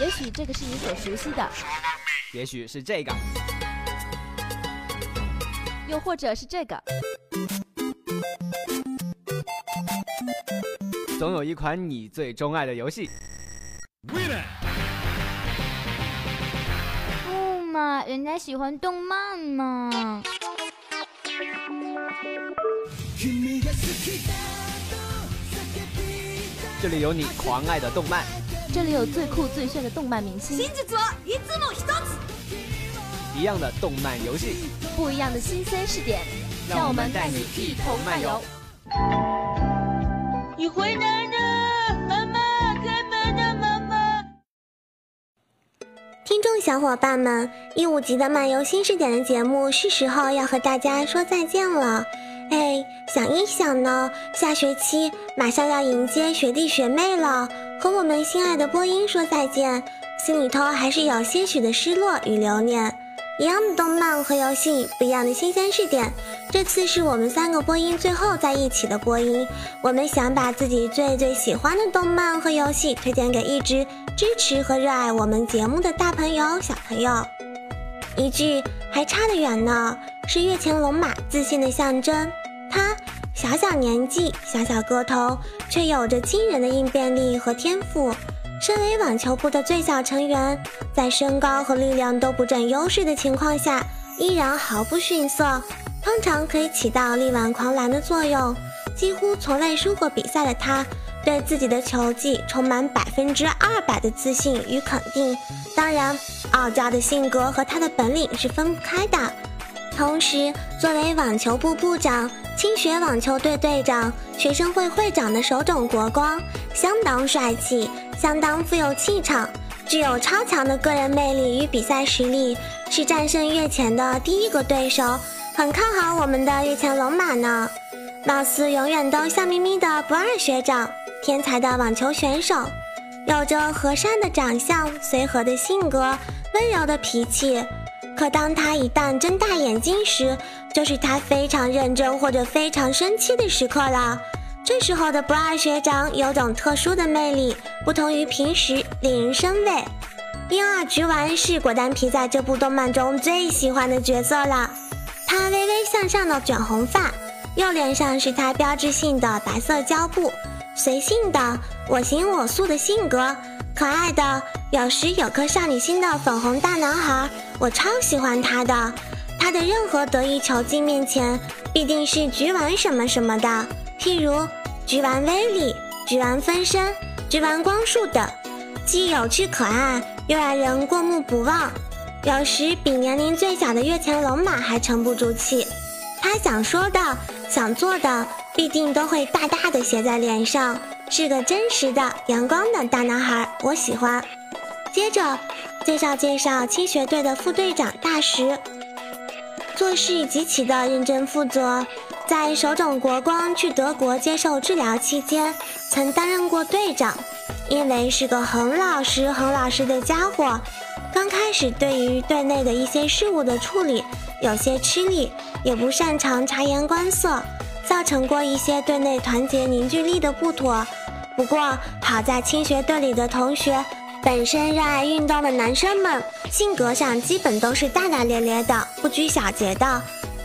也许这个是你所熟悉的，也许是这个，又或者是这个。总有一款你最钟爱的游戏。不嘛，人家喜欢动漫嘛。这里有你狂爱的动漫，这里有最酷最炫的动漫明星，一样的动漫游戏，不一样的新鲜试点，让我们带你一同漫游。你回来了，妈妈，开门啊，妈妈！听众小伙伴们，一五级的漫游新视点的节目是时候要和大家说再见了。哎，想一想呢，下学期马上要迎接学弟学妹了，和我们心爱的播音说再见，心里头还是有些许的失落与留念。一样的动漫和游戏，不一样的新鲜视点。这次是我们三个播音最后在一起的播音，我们想把自己最最喜欢的动漫和游戏推荐给一直支持和热爱我们节目的大朋友小朋友。一句还差得远呢，是月前龙马自信的象征。他小小年纪，小小个头，却有着惊人的应变力和天赋。身为网球部的最小成员，在身高和力量都不占优势的情况下，依然毫不逊色，通常可以起到力挽狂澜的作用。几乎从未输过比赛的他，对自己的球技充满百分之二百的自信与肯定。当然，傲娇的性格和他的本领是分不开的。同时，作为网球部部长、青学网球队队长、学生会会长的手冢国光，相当帅气，相当富有气场，具有超强的个人魅力与比赛实力，是战胜月前的第一个对手。很看好我们的月前龙马呢。貌似永远都笑眯眯的不二学长，天才的网球选手，有着和善的长相、随和的性格、温柔的脾气。可当他一旦睁大眼睛时，就是他非常认真或者非常生气的时刻了。这时候的不二学长有种特殊的魅力，不同于平时，令人生畏。樱二直丸是果丹皮在这部动漫中最喜欢的角色了。他微微向上的卷红发，右脸上是他标志性的白色胶布，随性的我行我素的性格。可爱的，有时有颗少女心的粉红大男孩，我超喜欢他的。他的任何得意球技面前，必定是局玩什么什么的，譬如局玩威力、局玩分身、局玩光束等，既有趣可爱，又让人过目不忘。有时比年龄最小的月前龙马还沉不住气，他想说的、想做的，必定都会大大的写在脸上。是个真实的阳光的大男孩，我喜欢。接着介绍介绍青学队的副队长大石，做事极其的认真负责。在手冢国光去德国接受治疗期间，曾担任过队长。因为是个很老实、很老实的家伙，刚开始对于队内的一些事务的处理有些吃力，也不擅长察言观色。造成过一些队内团结凝聚力的不妥，不过好在青学队里的同学本身热爱运动的男生们，性格上基本都是大大咧咧的，不拘小节的。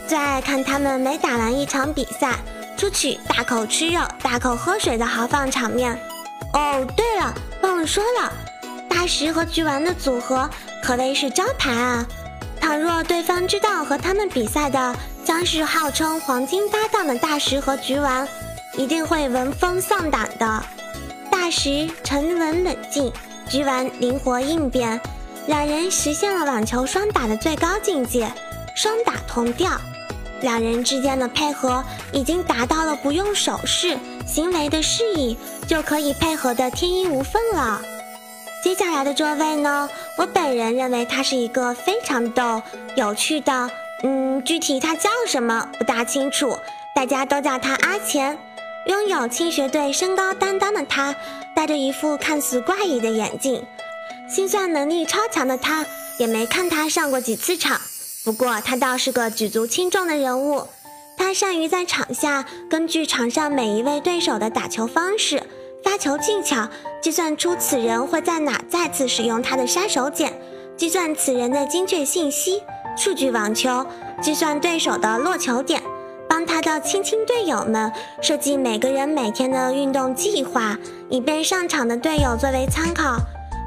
最爱看他们每打完一场比赛，出去大口吃肉、大口喝水的豪放场面。哦，对了，忘了说了，大石和菊丸的组合可谓是招牌啊！倘若对方知道和他们比赛的。将是号称黄金搭档的大石和菊丸，一定会闻风丧胆的。大石沉稳冷静，菊丸灵活应变，两人实现了网球双打的最高境界，双打同调。两人之间的配合已经达到了不用手势、行为的示意就可以配合的天衣无缝了。接下来的这位呢，我本人认为他是一个非常逗、有趣的。嗯，具体他叫什么不大清楚，大家都叫他阿钱。拥有青学队身高担当的他，戴着一副看似怪异的眼镜。心算能力超强的他，也没看他上过几次场。不过他倒是个举足轻重的人物。他善于在场下根据场上每一位对手的打球方式，发球技巧，计算出此人会在哪再次使用他的杀手锏，计算此人的精确信息。数据网球，计算对手的落球点，帮他的亲亲队友们设计每个人每天的运动计划，以便上场的队友作为参考。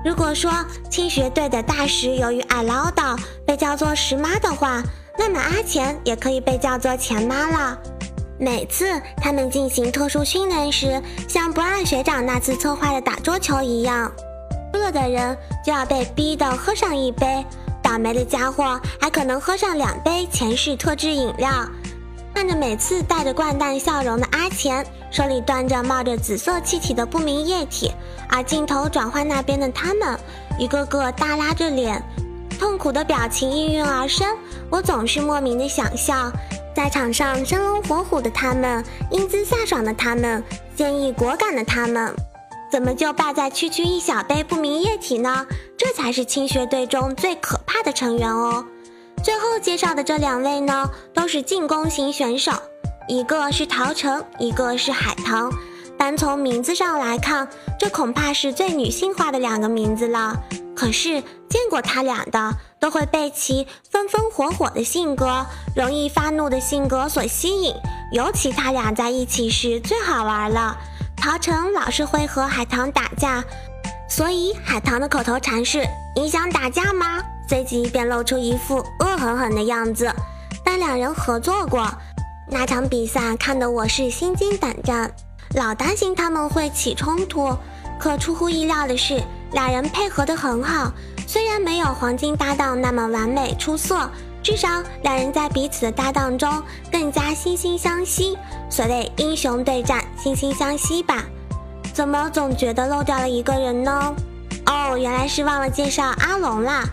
如果说青学队的大石由于爱唠叨被叫做石妈的话，那么阿钱也可以被叫做钱妈了。每次他们进行特殊训练时，像不二学长那次策划的打桌球一样，输了的人就要被逼得喝上一杯，倒霉的家伙还可能喝上两杯前世特制饮料。看着每次带着掼蛋笑容的阿钱，手里端着冒着紫色气体的不明液体，而镜头转换那边的他们，一个个耷拉着脸，痛苦的表情应运而生，我总是莫名的想笑。在场上生龙活虎的他们，英姿飒爽的他们，坚毅果敢的他们，怎么就败在区区一小杯不明液体呢？这才是青学队中最可怕的成员哦。最后介绍的这两位呢，都是进攻型选手，一个是陶城，一个是海棠。单从名字上来看，这恐怕是最女性化的两个名字了。可是见过他俩的，都会被其风风火火的性格、容易发怒的性格所吸引。尤其他俩在一起时最好玩了。曹成老是会和海棠打架，所以海棠的口头禅是：“你想打架吗？”随即便露出一副恶狠狠的样子。但两人合作过，那场比赛看得我是心惊胆战，老担心他们会起冲突。可出乎意料的是，俩人配合得很好。虽然没有黄金搭档那么完美出色，至少两人在彼此的搭档中更加惺惺相惜。所谓英雄对战，惺惺相惜吧。怎么总觉得漏掉了一个人呢？哦，原来是忘了介绍阿龙啦。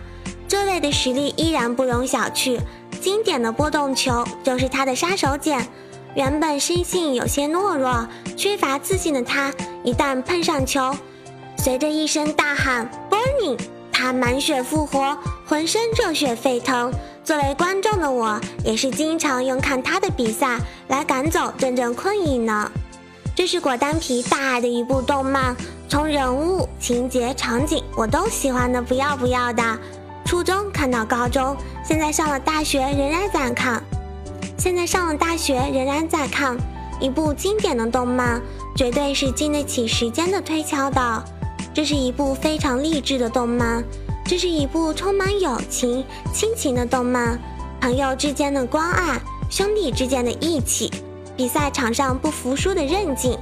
这位的实力依然不容小觑，经典的波动球就是他的杀手锏。原本生性有些懦弱、缺乏自信的他，一旦碰上球，随着一声大喊 “burning”，他满血复活，浑身热血沸腾。作为观众的我，也是经常用看他的比赛来赶走阵阵困意呢。这是果丹皮大爱的一部动漫，从人物、情节、场景，我都喜欢的不要不要的。初中看到高中，现在上了大学仍然在看。现在上了大学仍然在看一部经典的动漫，绝对是经得起时间的推敲的。这是一部非常励志的动漫，这是一部充满友情、亲情的动漫，朋友之间的关爱，兄弟之间的义气，比赛场上不服输的韧劲，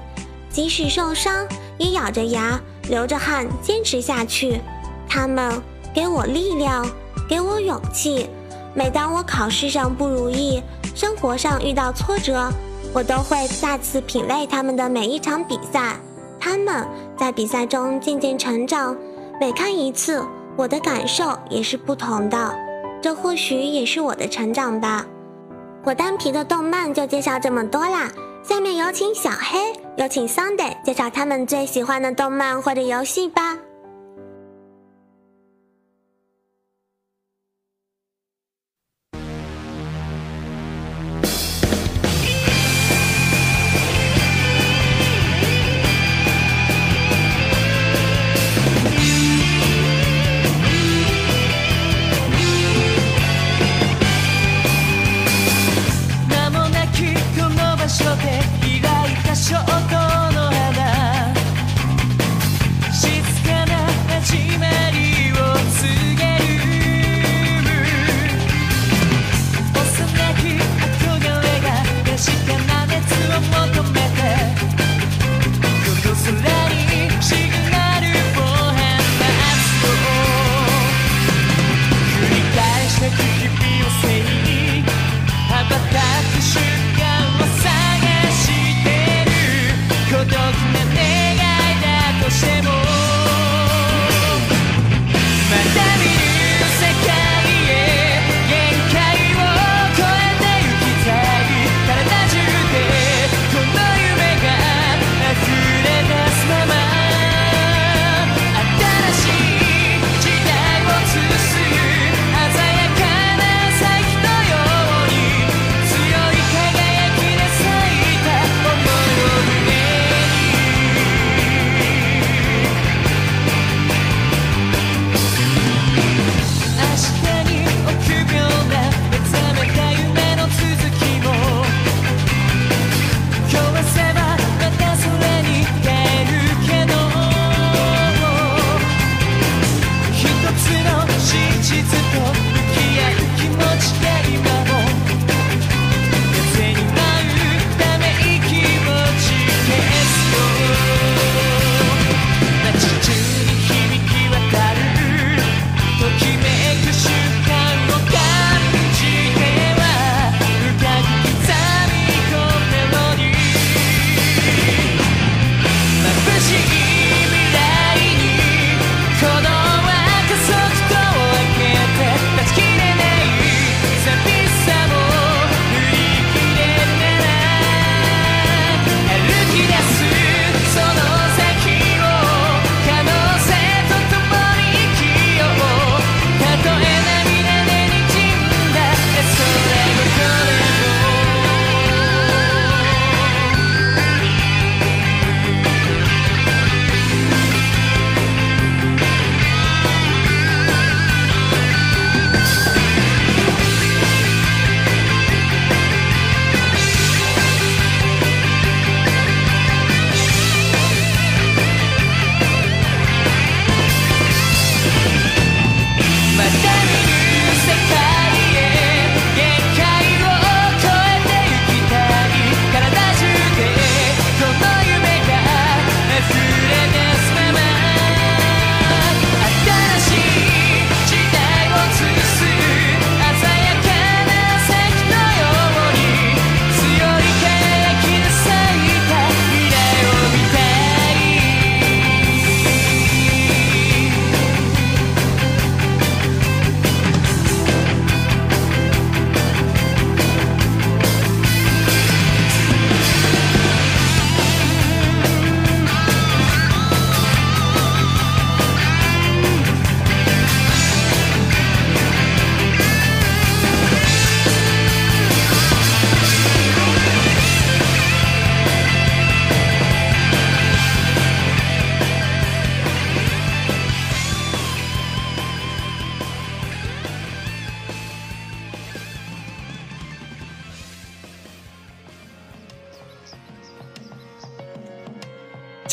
即使受伤也咬着牙、流着汗坚持下去。他们。给我力量，给我勇气。每当我考试上不如意，生活上遇到挫折，我都会再次品味他们的每一场比赛。他们在比赛中渐渐成长，每看一次，我的感受也是不同的。这或许也是我的成长吧。果丹皮的动漫就介绍这么多啦，下面有请小黑，有请 Sunday 介绍他们最喜欢的动漫或者游戏吧。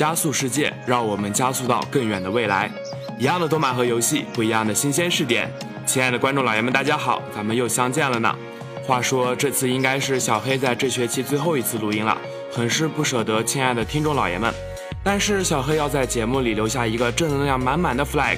加速世界，让我们加速到更远的未来。一样的动漫和游戏，不一样的新鲜试点。亲爱的观众老爷们，大家好，咱们又相见了呢。话说这次应该是小黑在这学期最后一次录音了，很是不舍得亲爱的听众老爷们。但是小黑要在节目里留下一个正能量满满的 flag，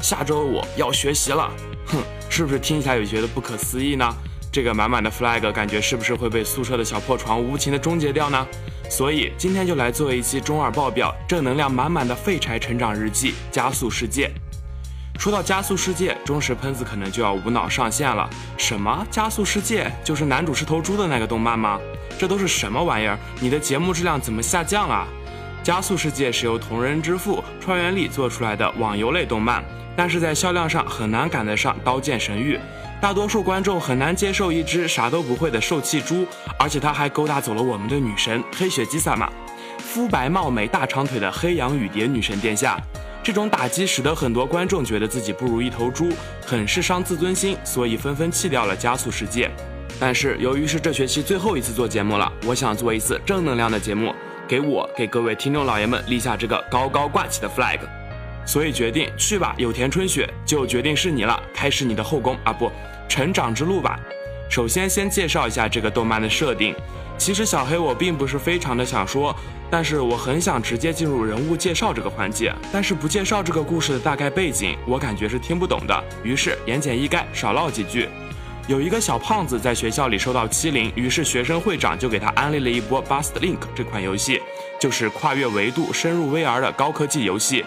下周我要学习了。哼，是不是听起来有觉得不可思议呢？这个满满的 flag 感觉是不是会被宿舍的小破床无情的终结掉呢？所以今天就来做一期中二爆表、正能量满满的废柴成长日记，加速世界。说到加速世界，忠实喷子可能就要无脑上线了。什么加速世界？就是男主是头猪的那个动漫吗？这都是什么玩意儿？你的节目质量怎么下降了？加速世界是由同人之父川原丽做出来的网游类动漫，但是在销量上很难赶得上《刀剑神域》。大多数观众很难接受一只啥都不会的受气猪，而且他还勾搭走了我们的女神黑雪姬萨玛，肤白貌美、大长腿的黑羊羽蝶女神殿下。这种打击使得很多观众觉得自己不如一头猪，很是伤自尊心，所以纷纷弃掉了加速世界。但是由于是这学期最后一次做节目了，我想做一次正能量的节目，给我给各位听众老爷们立下这个高高挂起的 flag。所以决定去吧，有田春雪就决定是你了，开始你的后宫啊不，成长之路吧。首先先介绍一下这个动漫的设定。其实小黑我并不是非常的想说，但是我很想直接进入人物介绍这个环节。但是不介绍这个故事的大概背景，我感觉是听不懂的。于是言简意赅，少唠几句。有一个小胖子在学校里受到欺凌，于是学生会长就给他安利了一波 Bust Link 这款游戏，就是跨越维度、深入 VR 的高科技游戏。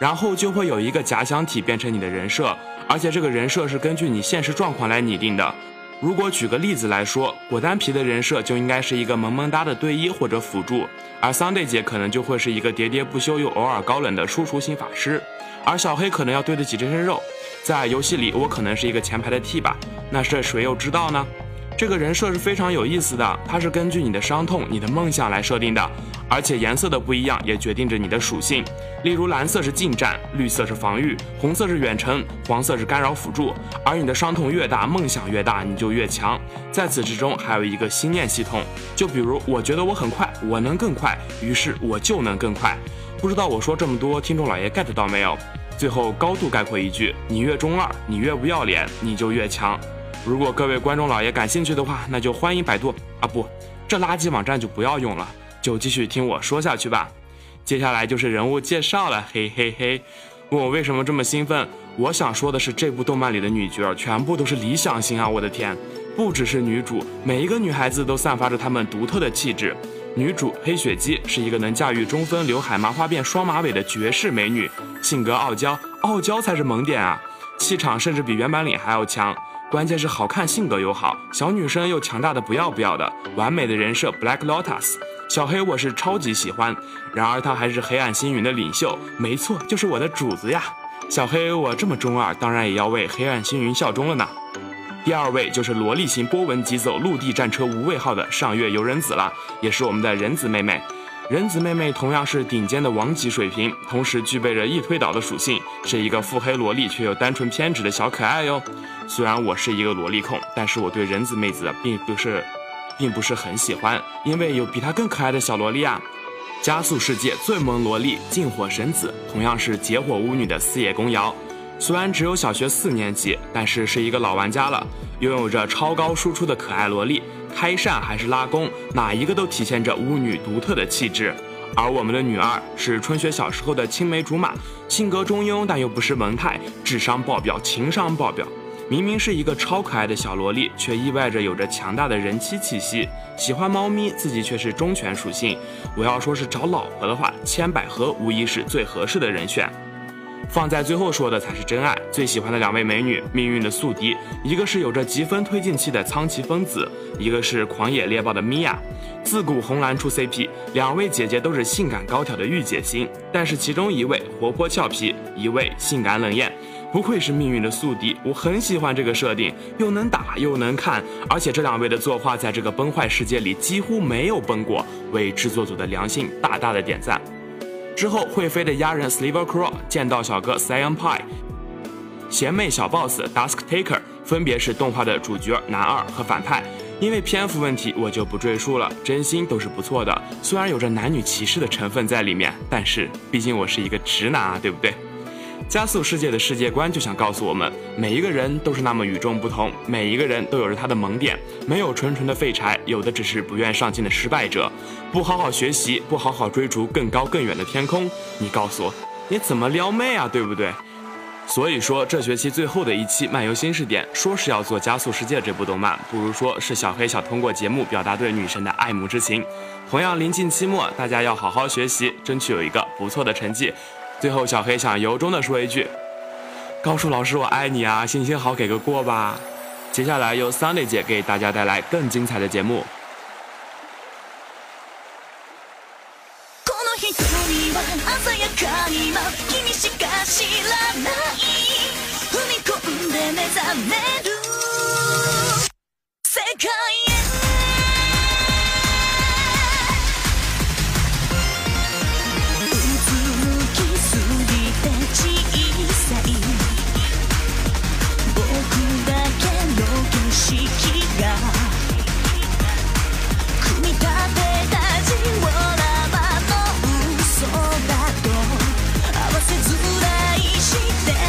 然后就会有一个假想体变成你的人设，而且这个人设是根据你现实状况来拟定的。如果举个例子来说，果丹皮的人设就应该是一个萌萌哒的队医或者辅助，而 Sunday 姐可能就会是一个喋喋不休又偶尔高冷的输出型法师，而小黑可能要对得起这身肉。在游戏里，我可能是一个前排的 T 吧，那这谁又知道呢？这个人设是非常有意思的，它是根据你的伤痛、你的梦想来设定的，而且颜色的不一样也决定着你的属性。例如蓝色是近战，绿色是防御，红色是远程，黄色是干扰辅助。而你的伤痛越大，梦想越大，你就越强。在此之中还有一个心念系统，就比如我觉得我很快，我能更快，于是我就能更快。不知道我说这么多，听众老爷 get 到没有？最后高度概括一句：你越中二，你越不要脸，你就越强。如果各位观众老爷感兴趣的话，那就欢迎百度啊不，这垃圾网站就不要用了，就继续听我说下去吧。接下来就是人物介绍了，嘿嘿嘿。问我为什么这么兴奋？我想说的是，这部动漫里的女角全部都是理想型啊！我的天，不只是女主，每一个女孩子都散发着她们独特的气质。女主黑雪姬是一个能驾驭中分刘海、麻花辫、双马尾的绝世美女，性格傲娇，傲娇才是萌点啊！气场甚至比原版里还要强。关键是好看，性格又好，小女生又强大的不要不要的，完美的人设 Black Lotus，小黑我是超级喜欢。然而他还是黑暗星云的领袖，没错，就是我的主子呀。小黑我这么中二，当然也要为黑暗星云效忠了呢。第二位就是萝莉型波纹疾走陆地战车无畏号的上月游人子了，也是我们的人子妹妹。人子妹妹同样是顶尖的王级水平，同时具备着易推倒的属性，是一个腹黑萝莉却又单纯偏执的小可爱哟。虽然我是一个萝莉控，但是我对人子妹子并不是，并不是很喜欢，因为有比她更可爱的小萝莉啊。加速世界最萌萝莉禁火神子，同样是结火巫女的四叶公瑶。虽然只有小学四年级，但是是一个老玩家了，拥有着超高输出的可爱萝莉。开扇还是拉弓，哪一个都体现着巫女独特的气质。而我们的女二是春雪小时候的青梅竹马，性格中庸但又不失萌态，智商爆表，情商爆表。明明是一个超可爱的小萝莉，却意外着有着强大的人妻气息。喜欢猫咪，自己却是忠犬属性。我要说是找老婆的话，千百合无疑是最合适的人选。放在最后说的才是真爱。最喜欢的两位美女，命运的宿敌，一个是有着疾风推进器的苍崎风子，一个是狂野猎豹的米娅。自古红蓝出 CP，两位姐姐都是性感高挑的御姐型，但是其中一位活泼俏皮，一位性感冷艳，不愧是命运的宿敌。我很喜欢这个设定，又能打又能看，而且这两位的作画在这个崩坏世界里几乎没有崩过，为制作组的良心大大的点赞。之后会飞的鸭人 Sliver Crow，剑道小哥 Cyan Pie，贤妹小 boss Dusk Taker，分别是动画的主角男二和反派。因为篇幅问题，我就不赘述了。真心都是不错的，虽然有着男女歧视的成分在里面，但是毕竟我是一个直男啊，对不对？加速世界的世界观就想告诉我们，每一个人都是那么与众不同，每一个人都有着他的萌点，没有纯纯的废柴，有的只是不愿上进的失败者。不好好学习，不好好追逐更高更远的天空，你告诉我，你怎么撩妹啊？对不对？所以说，这学期最后的一期漫游新视点，说是要做《加速世界》这部动漫，不如说是小黑想通过节目表达对女神的爱慕之情。同样临近期末，大家要好好学习，争取有一个不错的成绩。最后，小黑想由衷的说一句：高数老师，我爱你啊！行行好，给个过吧。接下来由 Sunday 姐给大家带来更精彩的节目。いして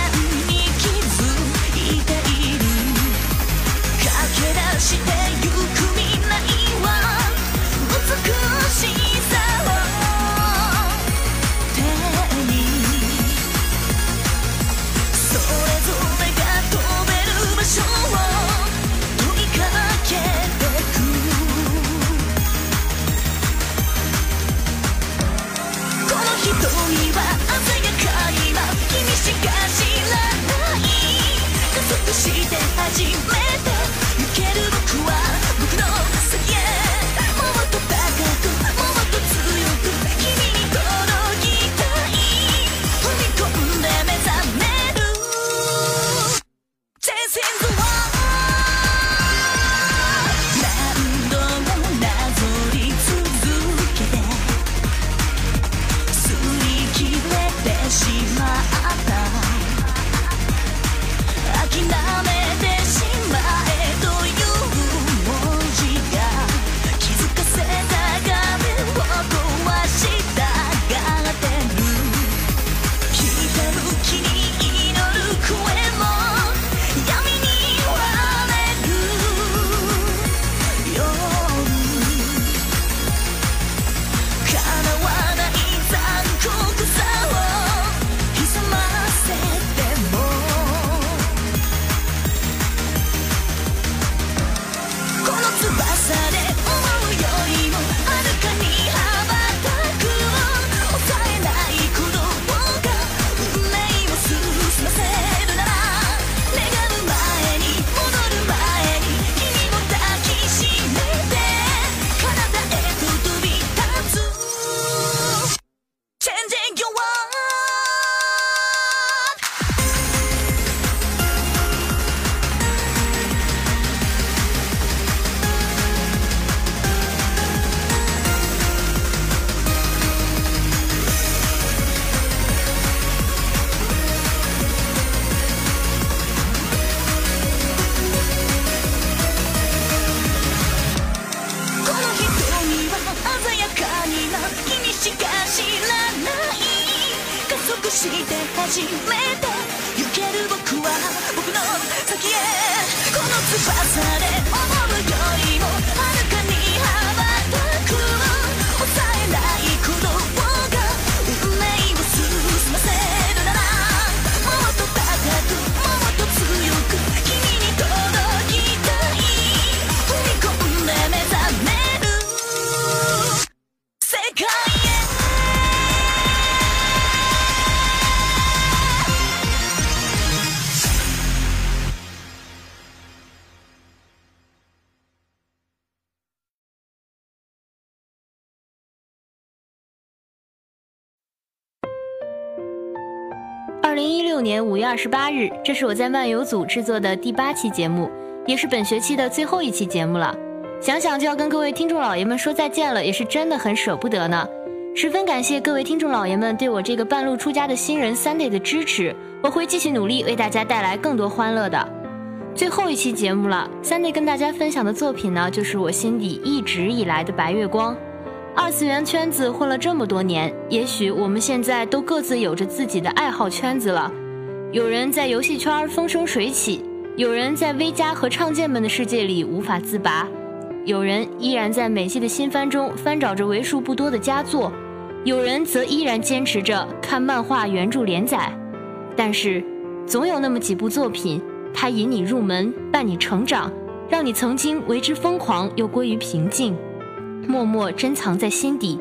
二年五月二十八日，这是我在漫游组制作的第八期节目，也是本学期的最后一期节目了。想想就要跟各位听众老爷们说再见了，也是真的很舍不得呢。十分感谢各位听众老爷们对我这个半路出家的新人 Sunday 的支持，我会继续努力为大家带来更多欢乐的。最后一期节目了，三内跟大家分享的作品呢，就是我心底一直以来的白月光。二次元圈子混了这么多年，也许我们现在都各自有着自己的爱好圈子了。有人在游戏圈风生水起，有人在 V 加和唱剑们的世界里无法自拔，有人依然在美系的新番中翻找着为数不多的佳作，有人则依然坚持着看漫画原著连载。但是，总有那么几部作品。它引你入门，伴你成长，让你曾经为之疯狂又归于平静，默默珍藏在心底，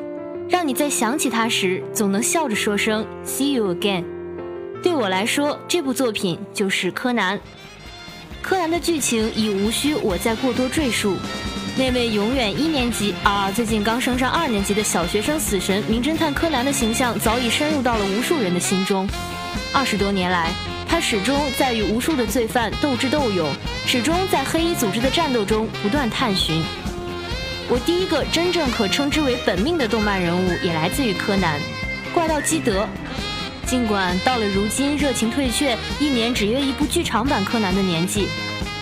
让你在想起它时总能笑着说声 “See you again”。对我来说，这部作品就是柯南。柯南的剧情已无需我再过多赘述。那位永远一年级啊，最近刚升上二年级的小学生死神名侦探柯南的形象早已深入到了无数人的心中。二十多年来。他始终在与无数的罪犯斗智斗勇，始终在黑衣组织的战斗中不断探寻。我第一个真正可称之为本命的动漫人物也来自于柯南，怪盗基德。尽管到了如今热情退却，一年只约一部剧场版柯南的年纪，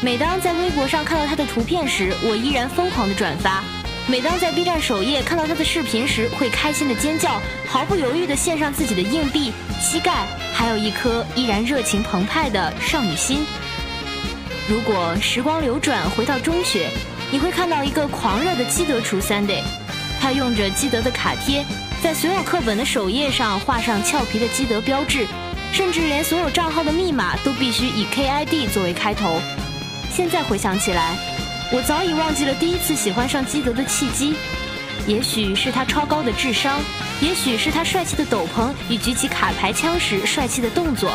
每当在微博上看到他的图片时，我依然疯狂的转发。每当在 B 站首页看到他的视频时，会开心的尖叫，毫不犹豫的献上自己的硬币、膝盖，还有一颗依然热情澎湃的少女心。如果时光流转回到中学，你会看到一个狂热的基德厨 Sunday，他用着基德的卡贴，在所有课本的首页上画上俏皮的基德标志，甚至连所有账号的密码都必须以 KID 作为开头。现在回想起来。我早已忘记了第一次喜欢上基德的契机，也许是他超高的智商，也许是他帅气的斗篷与举起卡牌枪时帅气的动作。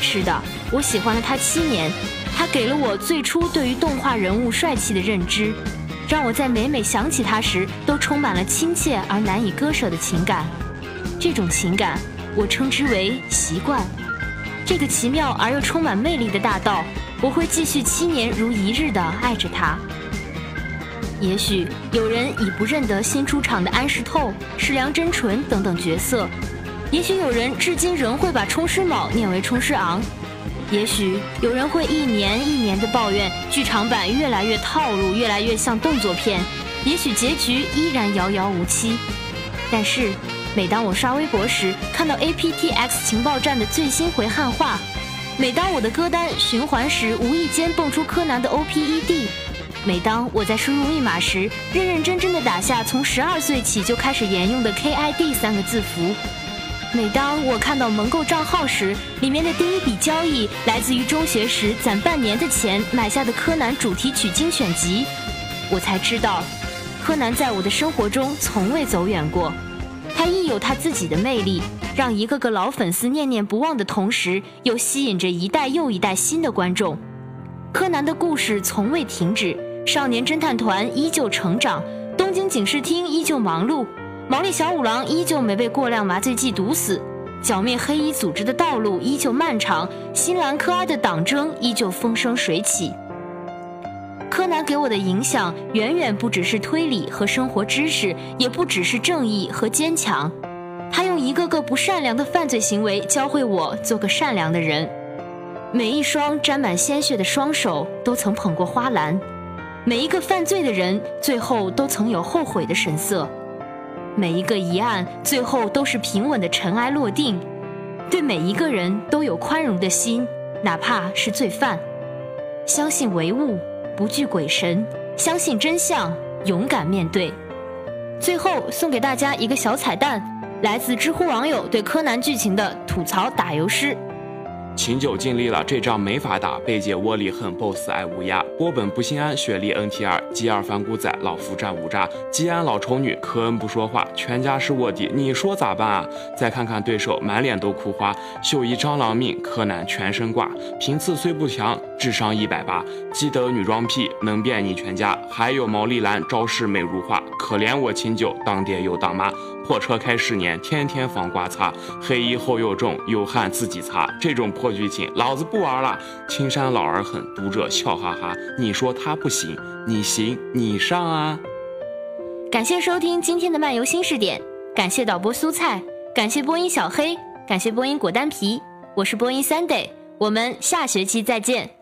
是的，我喜欢了他七年，他给了我最初对于动画人物帅气的认知，让我在每每想起他时都充满了亲切而难以割舍的情感。这种情感，我称之为习惯。这个奇妙而又充满魅力的大道。我会继续七年如一日的爱着他。也许有人已不认得新出场的安室透、石良真纯等等角色，也许有人至今仍会把冲师卯念为冲师昂，也许有人会一年一年的抱怨剧场版越来越套路，越来越像动作片，也许结局依然遥遥无期。但是，每当我刷微博时，看到 APTX 情报站的最新回汉化。每当我的歌单循环时，无意间蹦出柯南的 OPED；每当我在输入密码时，认认真真的打下从十二岁起就开始沿用的 KID 三个字符；每当我看到蒙购账号时，里面的第一笔交易来自于中学时攒半年的钱买下的柯南主题曲精选集，我才知道，柯南在我的生活中从未走远过，他亦有他自己的魅力。让一个个老粉丝念念不忘的同时，又吸引着一代又一代新的观众。柯南的故事从未停止，少年侦探团依旧成长，东京警视厅依旧忙碌，毛利小五郎依旧没被过量麻醉剂毒死，剿灭黑衣组织的道路依旧漫长，新兰科阿的党争依旧风生水起。柯南给我的影响远远不只是推理和生活知识，也不只是正义和坚强。他用一个个不善良的犯罪行为教会我做个善良的人。每一双沾满鲜血的双手都曾捧过花篮，每一个犯罪的人最后都曾有后悔的神色，每一个疑案最后都是平稳的尘埃落定。对每一个人都有宽容的心，哪怕是罪犯。相信唯物，不惧鬼神；相信真相，勇敢面对。最后送给大家一个小彩蛋。来自知乎网友对柯南剧情的吐槽打油诗。秦九尽力了，这仗没法打。贝姐窝里横，BOSS 爱乌鸦。波本不心安，雪莉 NTR。吉尔反骨仔，老夫战五渣。吉安老丑女，科恩不说话，全家是卧底，你说咋办啊？再看看对手，满脸都哭花。秀一蟑螂命，柯南全身挂。频次虽不强，智商一百八。基德女装癖，能变你全家。还有毛利兰，招式美如画。可怜我秦九，当爹又当妈。破车开十年，天天防刮擦。黑衣厚又重，有汗自己擦。这种破剧情，老子不玩了。青山老而狠，读者笑哈哈。你说他不行，你行，你上啊！感谢收听今天的漫游新视点，感谢导播蔬菜，感谢播音小黑，感谢播音果丹皮。我是播音 Sunday，我们下学期再见。